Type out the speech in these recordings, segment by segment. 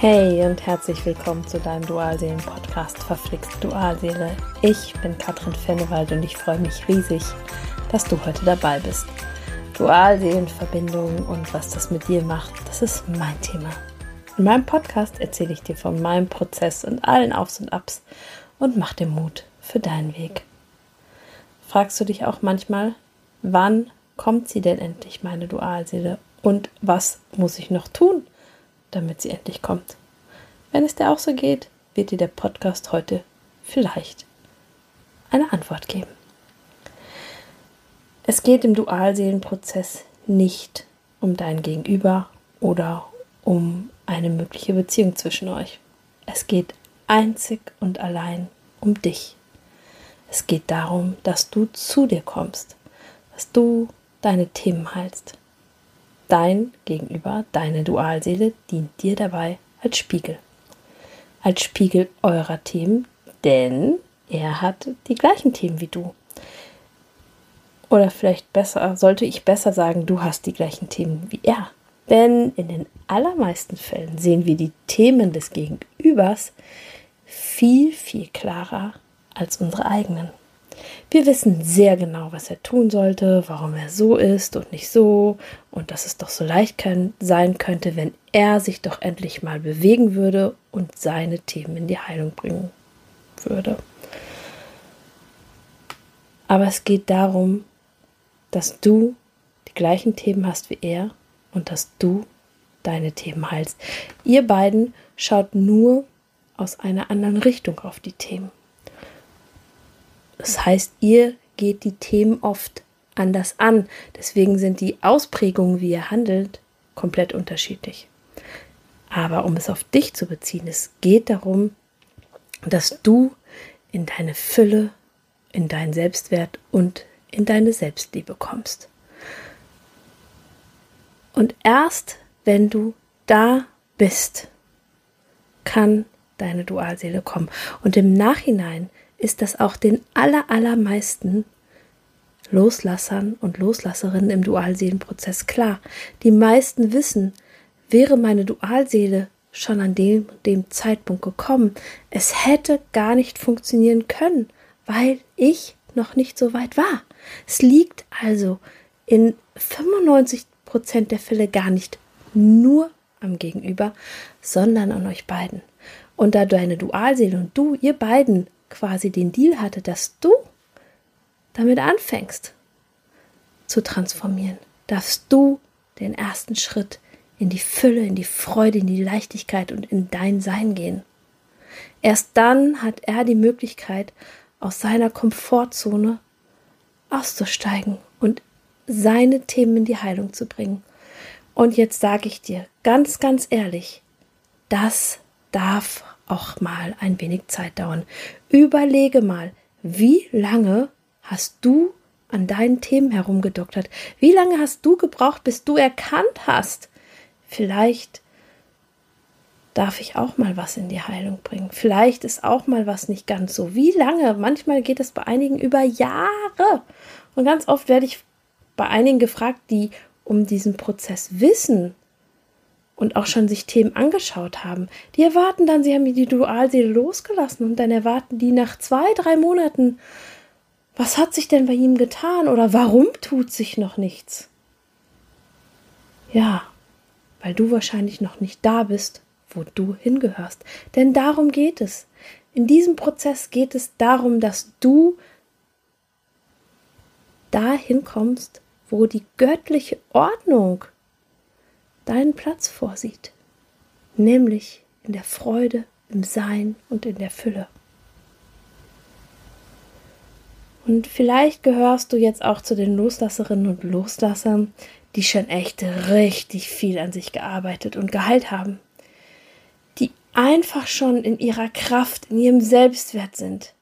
Hey und herzlich willkommen zu deinem Dualseelen-Podcast Verflixt Dualseele. Ich bin Katrin Fennewald und ich freue mich riesig, dass du heute dabei bist. Dualseelenverbindung und was das mit dir macht, das ist mein Thema. In meinem Podcast erzähle ich dir von meinem Prozess und allen Aufs und Abs und mach dir Mut für deinen Weg. Fragst du dich auch manchmal, wann kommt sie denn endlich, meine Dualseele? Und was muss ich noch tun, damit sie endlich kommt. Wenn es dir auch so geht, wird dir der Podcast heute vielleicht eine Antwort geben. Es geht im Dualseelenprozess nicht um dein Gegenüber oder um eine mögliche Beziehung zwischen euch. Es geht einzig und allein um dich. Es geht darum, dass du zu dir kommst, dass du deine Themen heilst, Dein Gegenüber, deine Dualseele, dient dir dabei als Spiegel. Als Spiegel eurer Themen, denn er hat die gleichen Themen wie du. Oder vielleicht besser, sollte ich besser sagen, du hast die gleichen Themen wie er. Denn in den allermeisten Fällen sehen wir die Themen des Gegenübers viel, viel klarer als unsere eigenen. Wir wissen sehr genau, was er tun sollte, warum er so ist und nicht so und dass es doch so leicht kann, sein könnte, wenn er sich doch endlich mal bewegen würde und seine Themen in die Heilung bringen würde. Aber es geht darum, dass du die gleichen Themen hast wie er und dass du deine Themen heilst. Ihr beiden schaut nur aus einer anderen Richtung auf die Themen. Das heißt, ihr geht die Themen oft anders an. Deswegen sind die Ausprägungen, wie ihr handelt, komplett unterschiedlich. Aber um es auf dich zu beziehen, es geht darum, dass du in deine Fülle, in deinen Selbstwert und in deine Selbstliebe kommst. Und erst wenn du da bist, kann deine Dualseele kommen. Und im Nachhinein ist das auch den allermeisten Loslassern und Loslasserinnen im Dualseelenprozess klar. Die meisten wissen, wäre meine Dualseele schon an dem, dem Zeitpunkt gekommen, es hätte gar nicht funktionieren können, weil ich noch nicht so weit war. Es liegt also in 95 Prozent der Fälle gar nicht nur am Gegenüber, sondern an euch beiden. Und da deine Dualseele und du, ihr beiden quasi den Deal hatte, dass du damit anfängst zu transformieren, darfst du den ersten Schritt in die Fülle, in die Freude, in die Leichtigkeit und in dein Sein gehen. Erst dann hat er die Möglichkeit, aus seiner Komfortzone auszusteigen und seine Themen in die Heilung zu bringen. Und jetzt sage ich dir ganz, ganz ehrlich, das darf auch mal ein wenig Zeit dauern. Überlege mal, wie lange hast du an deinen Themen herumgedoktert? Wie lange hast du gebraucht, bis du erkannt hast? Vielleicht darf ich auch mal was in die Heilung bringen. Vielleicht ist auch mal was nicht ganz so. Wie lange? Manchmal geht es bei einigen über Jahre. Und ganz oft werde ich bei einigen gefragt, die um diesen Prozess wissen, und auch schon sich Themen angeschaut haben, die erwarten dann, sie haben die Dualseele losgelassen und dann erwarten die nach zwei, drei Monaten, was hat sich denn bei ihm getan oder warum tut sich noch nichts? Ja, weil du wahrscheinlich noch nicht da bist, wo du hingehörst. Denn darum geht es. In diesem Prozess geht es darum, dass du dahin kommst, wo die göttliche Ordnung deinen Platz vorsieht, nämlich in der Freude, im Sein und in der Fülle. Und vielleicht gehörst du jetzt auch zu den Loslasserinnen und Loslassern, die schon echt richtig viel an sich gearbeitet und geheilt haben, die einfach schon in ihrer Kraft, in ihrem Selbstwert sind,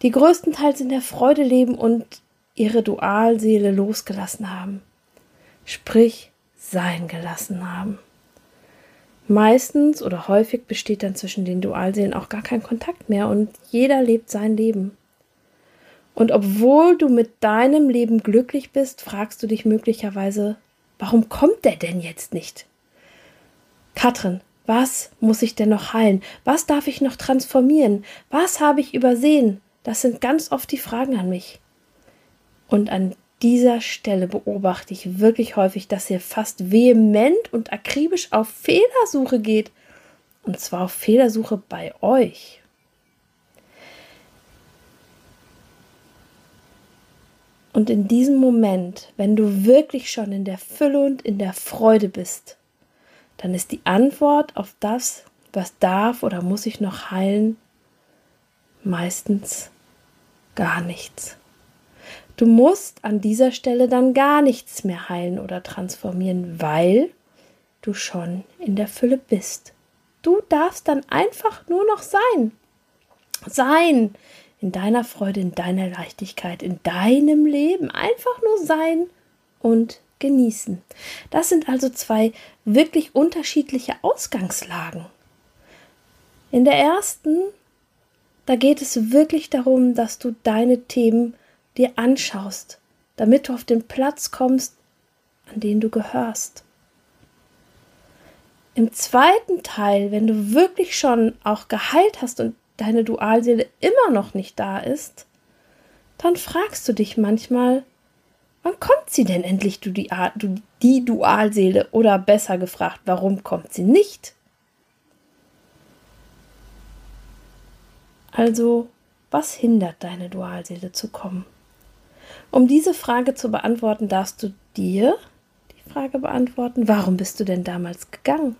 die größtenteils in der Freude leben und ihre Dualseele losgelassen haben. Sprich, sein gelassen haben. Meistens oder häufig besteht dann zwischen den Dualseelen auch gar kein Kontakt mehr und jeder lebt sein Leben. Und obwohl du mit deinem Leben glücklich bist, fragst du dich möglicherweise, warum kommt der denn jetzt nicht? Katrin, Was muss ich denn noch heilen? Was darf ich noch transformieren? Was habe ich übersehen? Das sind ganz oft die Fragen an mich. Und an dieser Stelle beobachte ich wirklich häufig, dass ihr fast vehement und akribisch auf Fehlersuche geht. Und zwar auf Fehlersuche bei euch. Und in diesem Moment, wenn du wirklich schon in der Fülle und in der Freude bist, dann ist die Antwort auf das, was darf oder muss ich noch heilen, meistens gar nichts. Du musst an dieser Stelle dann gar nichts mehr heilen oder transformieren, weil du schon in der Fülle bist. Du darfst dann einfach nur noch sein. Sein in deiner Freude, in deiner Leichtigkeit, in deinem Leben. Einfach nur sein und genießen. Das sind also zwei wirklich unterschiedliche Ausgangslagen. In der ersten, da geht es wirklich darum, dass du deine Themen dir anschaust, damit du auf den Platz kommst, an den du gehörst. Im zweiten Teil, wenn du wirklich schon auch geheilt hast und deine Dualseele immer noch nicht da ist, dann fragst du dich manchmal, wann kommt sie denn endlich, du die, du, die Dualseele? Oder besser gefragt, warum kommt sie nicht? Also, was hindert deine Dualseele zu kommen? Um diese Frage zu beantworten, darfst du dir die Frage beantworten, warum bist du denn damals gegangen?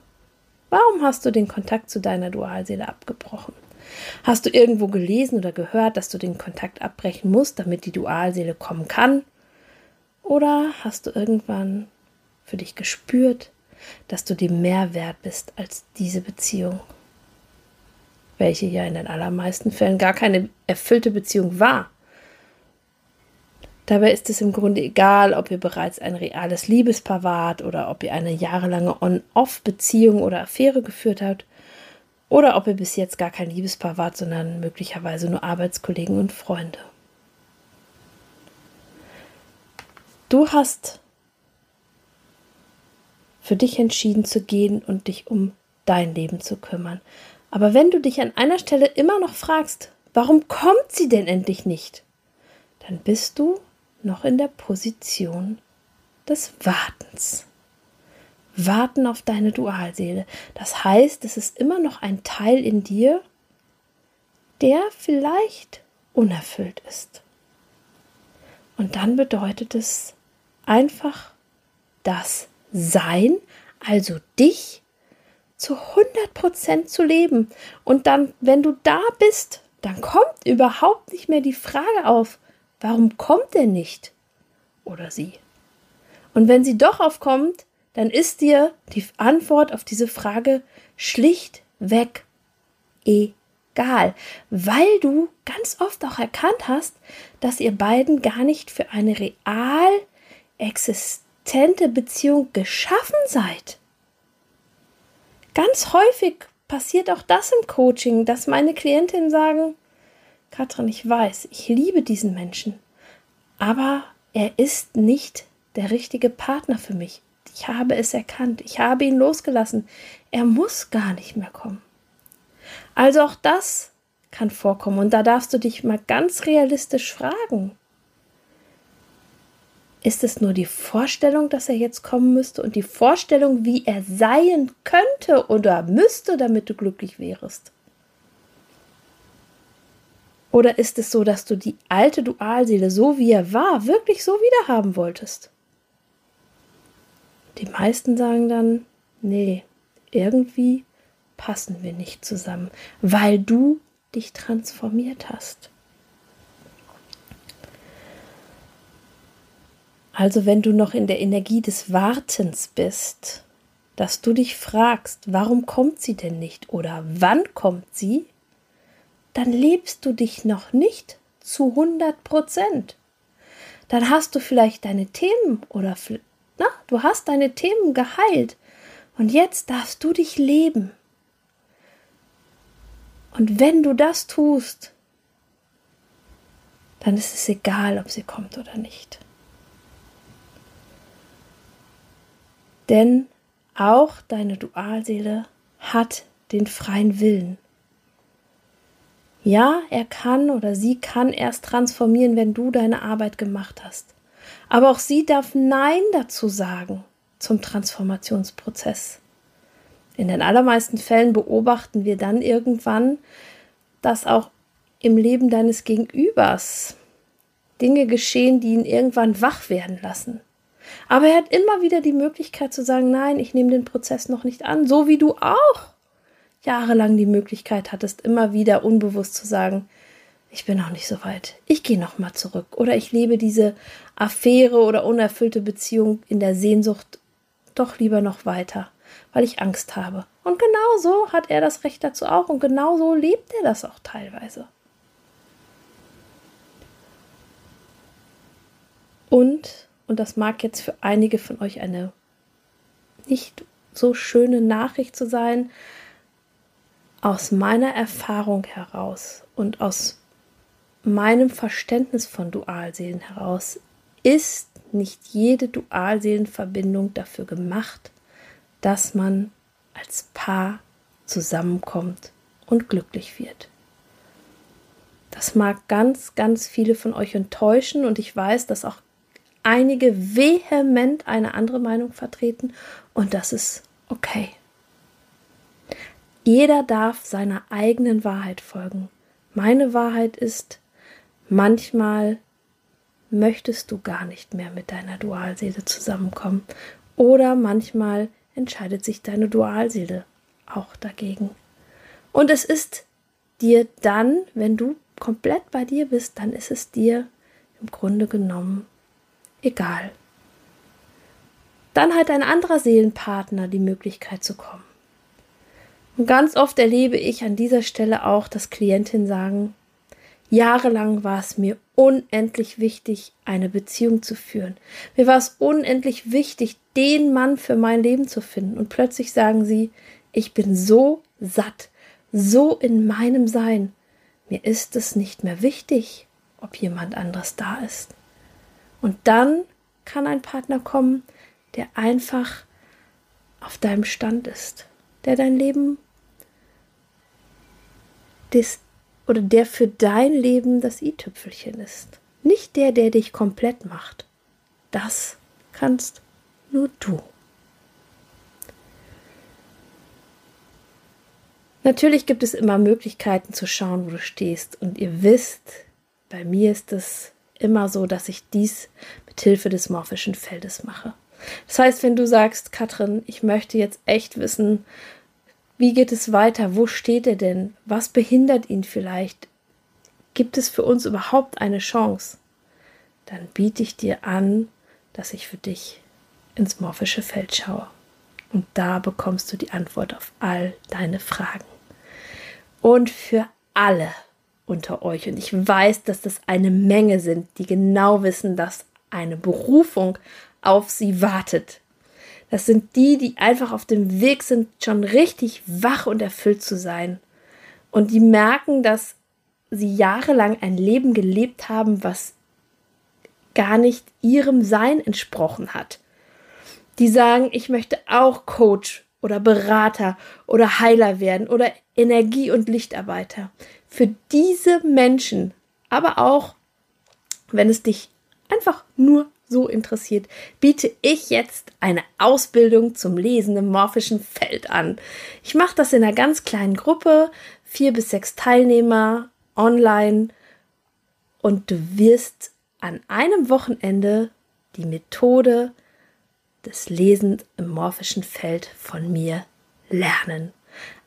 Warum hast du den Kontakt zu deiner Dualseele abgebrochen? Hast du irgendwo gelesen oder gehört, dass du den Kontakt abbrechen musst, damit die Dualseele kommen kann? Oder hast du irgendwann für dich gespürt, dass du dir mehr wert bist als diese Beziehung? Welche ja in den allermeisten Fällen gar keine erfüllte Beziehung war. Dabei ist es im Grunde egal, ob ihr bereits ein reales Liebespaar wart oder ob ihr eine jahrelange On-Off-Beziehung oder Affäre geführt habt oder ob ihr bis jetzt gar kein Liebespaar wart, sondern möglicherweise nur Arbeitskollegen und Freunde. Du hast für dich entschieden zu gehen und dich um dein Leben zu kümmern. Aber wenn du dich an einer Stelle immer noch fragst, warum kommt sie denn endlich nicht, dann bist du noch in der Position des Wartens. Warten auf deine Dualseele. Das heißt, es ist immer noch ein Teil in dir, der vielleicht unerfüllt ist. Und dann bedeutet es einfach das Sein, also dich zu 100% zu leben. Und dann, wenn du da bist, dann kommt überhaupt nicht mehr die Frage auf, Warum kommt er nicht? Oder sie. Und wenn sie doch aufkommt, dann ist dir die Antwort auf diese Frage schlichtweg egal, weil du ganz oft auch erkannt hast, dass ihr beiden gar nicht für eine real existente Beziehung geschaffen seid. Ganz häufig passiert auch das im Coaching, dass meine Klientinnen sagen, Katrin, ich weiß, ich liebe diesen Menschen, aber er ist nicht der richtige Partner für mich. Ich habe es erkannt, ich habe ihn losgelassen. Er muss gar nicht mehr kommen. Also auch das kann vorkommen und da darfst du dich mal ganz realistisch fragen. Ist es nur die Vorstellung, dass er jetzt kommen müsste und die Vorstellung, wie er sein könnte oder müsste, damit du glücklich wärst? Oder ist es so, dass du die alte Dualseele, so wie er war, wirklich so wieder haben wolltest? Die meisten sagen dann, nee, irgendwie passen wir nicht zusammen, weil du dich transformiert hast. Also wenn du noch in der Energie des Wartens bist, dass du dich fragst, warum kommt sie denn nicht oder wann kommt sie, dann lebst du dich noch nicht zu 100 Prozent. Dann hast du vielleicht deine Themen oder na, du hast deine Themen geheilt und jetzt darfst du dich leben. Und wenn du das tust, dann ist es egal, ob sie kommt oder nicht. Denn auch deine Dualseele hat den freien Willen. Ja, er kann oder sie kann erst transformieren, wenn du deine Arbeit gemacht hast. Aber auch sie darf Nein dazu sagen zum Transformationsprozess. In den allermeisten Fällen beobachten wir dann irgendwann, dass auch im Leben deines Gegenübers Dinge geschehen, die ihn irgendwann wach werden lassen. Aber er hat immer wieder die Möglichkeit zu sagen, nein, ich nehme den Prozess noch nicht an, so wie du auch jahrelang die Möglichkeit hattest, immer wieder unbewusst zu sagen, ich bin noch nicht so weit. Ich gehe noch mal zurück oder ich lebe diese Affäre oder unerfüllte Beziehung in der Sehnsucht doch lieber noch weiter, weil ich Angst habe. Und genau so hat er das Recht dazu auch und genau so lebt er das auch teilweise. Und, und das mag jetzt für einige von euch eine nicht so schöne Nachricht zu sein, aus meiner Erfahrung heraus und aus meinem Verständnis von Dualseelen heraus ist nicht jede Dualseelenverbindung dafür gemacht, dass man als Paar zusammenkommt und glücklich wird. Das mag ganz, ganz viele von euch enttäuschen und ich weiß, dass auch einige vehement eine andere Meinung vertreten und das ist okay. Jeder darf seiner eigenen Wahrheit folgen. Meine Wahrheit ist, manchmal möchtest du gar nicht mehr mit deiner Dualseele zusammenkommen oder manchmal entscheidet sich deine Dualseele auch dagegen. Und es ist dir dann, wenn du komplett bei dir bist, dann ist es dir im Grunde genommen egal. Dann hat ein anderer Seelenpartner die Möglichkeit zu kommen. Und ganz oft erlebe ich an dieser Stelle auch, dass Klientinnen sagen, jahrelang war es mir unendlich wichtig, eine Beziehung zu führen. Mir war es unendlich wichtig, den Mann für mein Leben zu finden. Und plötzlich sagen sie, ich bin so satt, so in meinem Sein. Mir ist es nicht mehr wichtig, ob jemand anderes da ist. Und dann kann ein Partner kommen, der einfach auf deinem Stand ist, der dein Leben des, oder der für dein Leben das i-Tüpfelchen ist. Nicht der, der dich komplett macht. Das kannst nur du. Natürlich gibt es immer Möglichkeiten zu schauen, wo du stehst. Und ihr wisst, bei mir ist es immer so, dass ich dies mit Hilfe des morphischen Feldes mache. Das heißt, wenn du sagst, Katrin, ich möchte jetzt echt wissen, wie geht es weiter? Wo steht er denn? Was behindert ihn vielleicht? Gibt es für uns überhaupt eine Chance? Dann biete ich dir an, dass ich für dich ins morphische Feld schaue. Und da bekommst du die Antwort auf all deine Fragen. Und für alle unter euch, und ich weiß, dass das eine Menge sind, die genau wissen, dass eine Berufung auf sie wartet, das sind die, die einfach auf dem Weg sind, schon richtig wach und erfüllt zu sein. Und die merken, dass sie jahrelang ein Leben gelebt haben, was gar nicht ihrem Sein entsprochen hat. Die sagen, ich möchte auch Coach oder Berater oder Heiler werden oder Energie- und Lichtarbeiter. Für diese Menschen, aber auch, wenn es dich einfach nur so interessiert, biete ich jetzt eine Ausbildung zum Lesen im morphischen Feld an. Ich mache das in einer ganz kleinen Gruppe, vier bis sechs Teilnehmer online und du wirst an einem Wochenende die Methode des Lesens im morphischen Feld von mir lernen.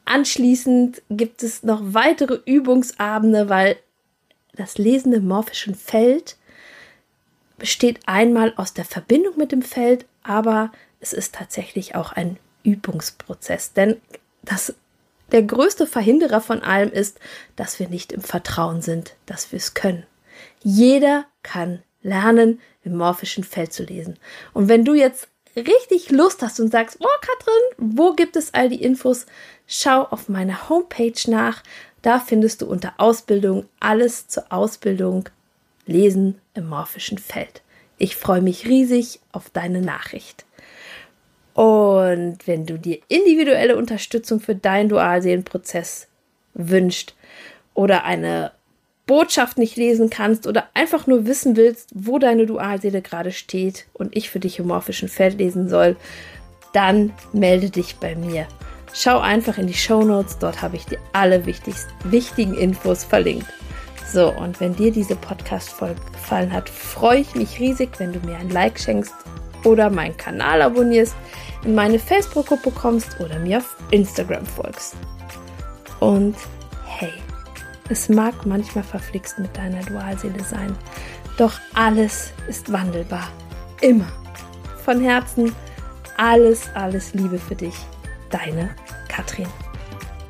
Anschließend gibt es noch weitere Übungsabende, weil das Lesen im morphischen Feld besteht einmal aus der Verbindung mit dem Feld, aber es ist tatsächlich auch ein Übungsprozess. Denn das, der größte Verhinderer von allem ist, dass wir nicht im Vertrauen sind, dass wir es können. Jeder kann lernen, im morphischen Feld zu lesen. Und wenn du jetzt richtig Lust hast und sagst, oh Katrin, wo gibt es all die Infos? Schau auf meiner Homepage nach. Da findest du unter Ausbildung alles zur Ausbildung Lesen im morphischen Feld. Ich freue mich riesig auf deine Nachricht. Und wenn du dir individuelle Unterstützung für deinen Dualseelenprozess wünscht oder eine Botschaft nicht lesen kannst oder einfach nur wissen willst, wo deine Dualseele gerade steht und ich für dich im morphischen Feld lesen soll, dann melde dich bei mir. Schau einfach in die Show Notes, dort habe ich dir alle wichtigen Infos verlinkt. So, und wenn dir diese Podcast-Folge gefallen hat, freue ich mich riesig, wenn du mir ein Like schenkst oder meinen Kanal abonnierst, in meine Facebook-Gruppe kommst oder mir auf Instagram folgst. Und hey, es mag manchmal verflixt mit deiner Dualseele sein, doch alles ist wandelbar. Immer. Von Herzen alles, alles Liebe für dich. Deine Katrin.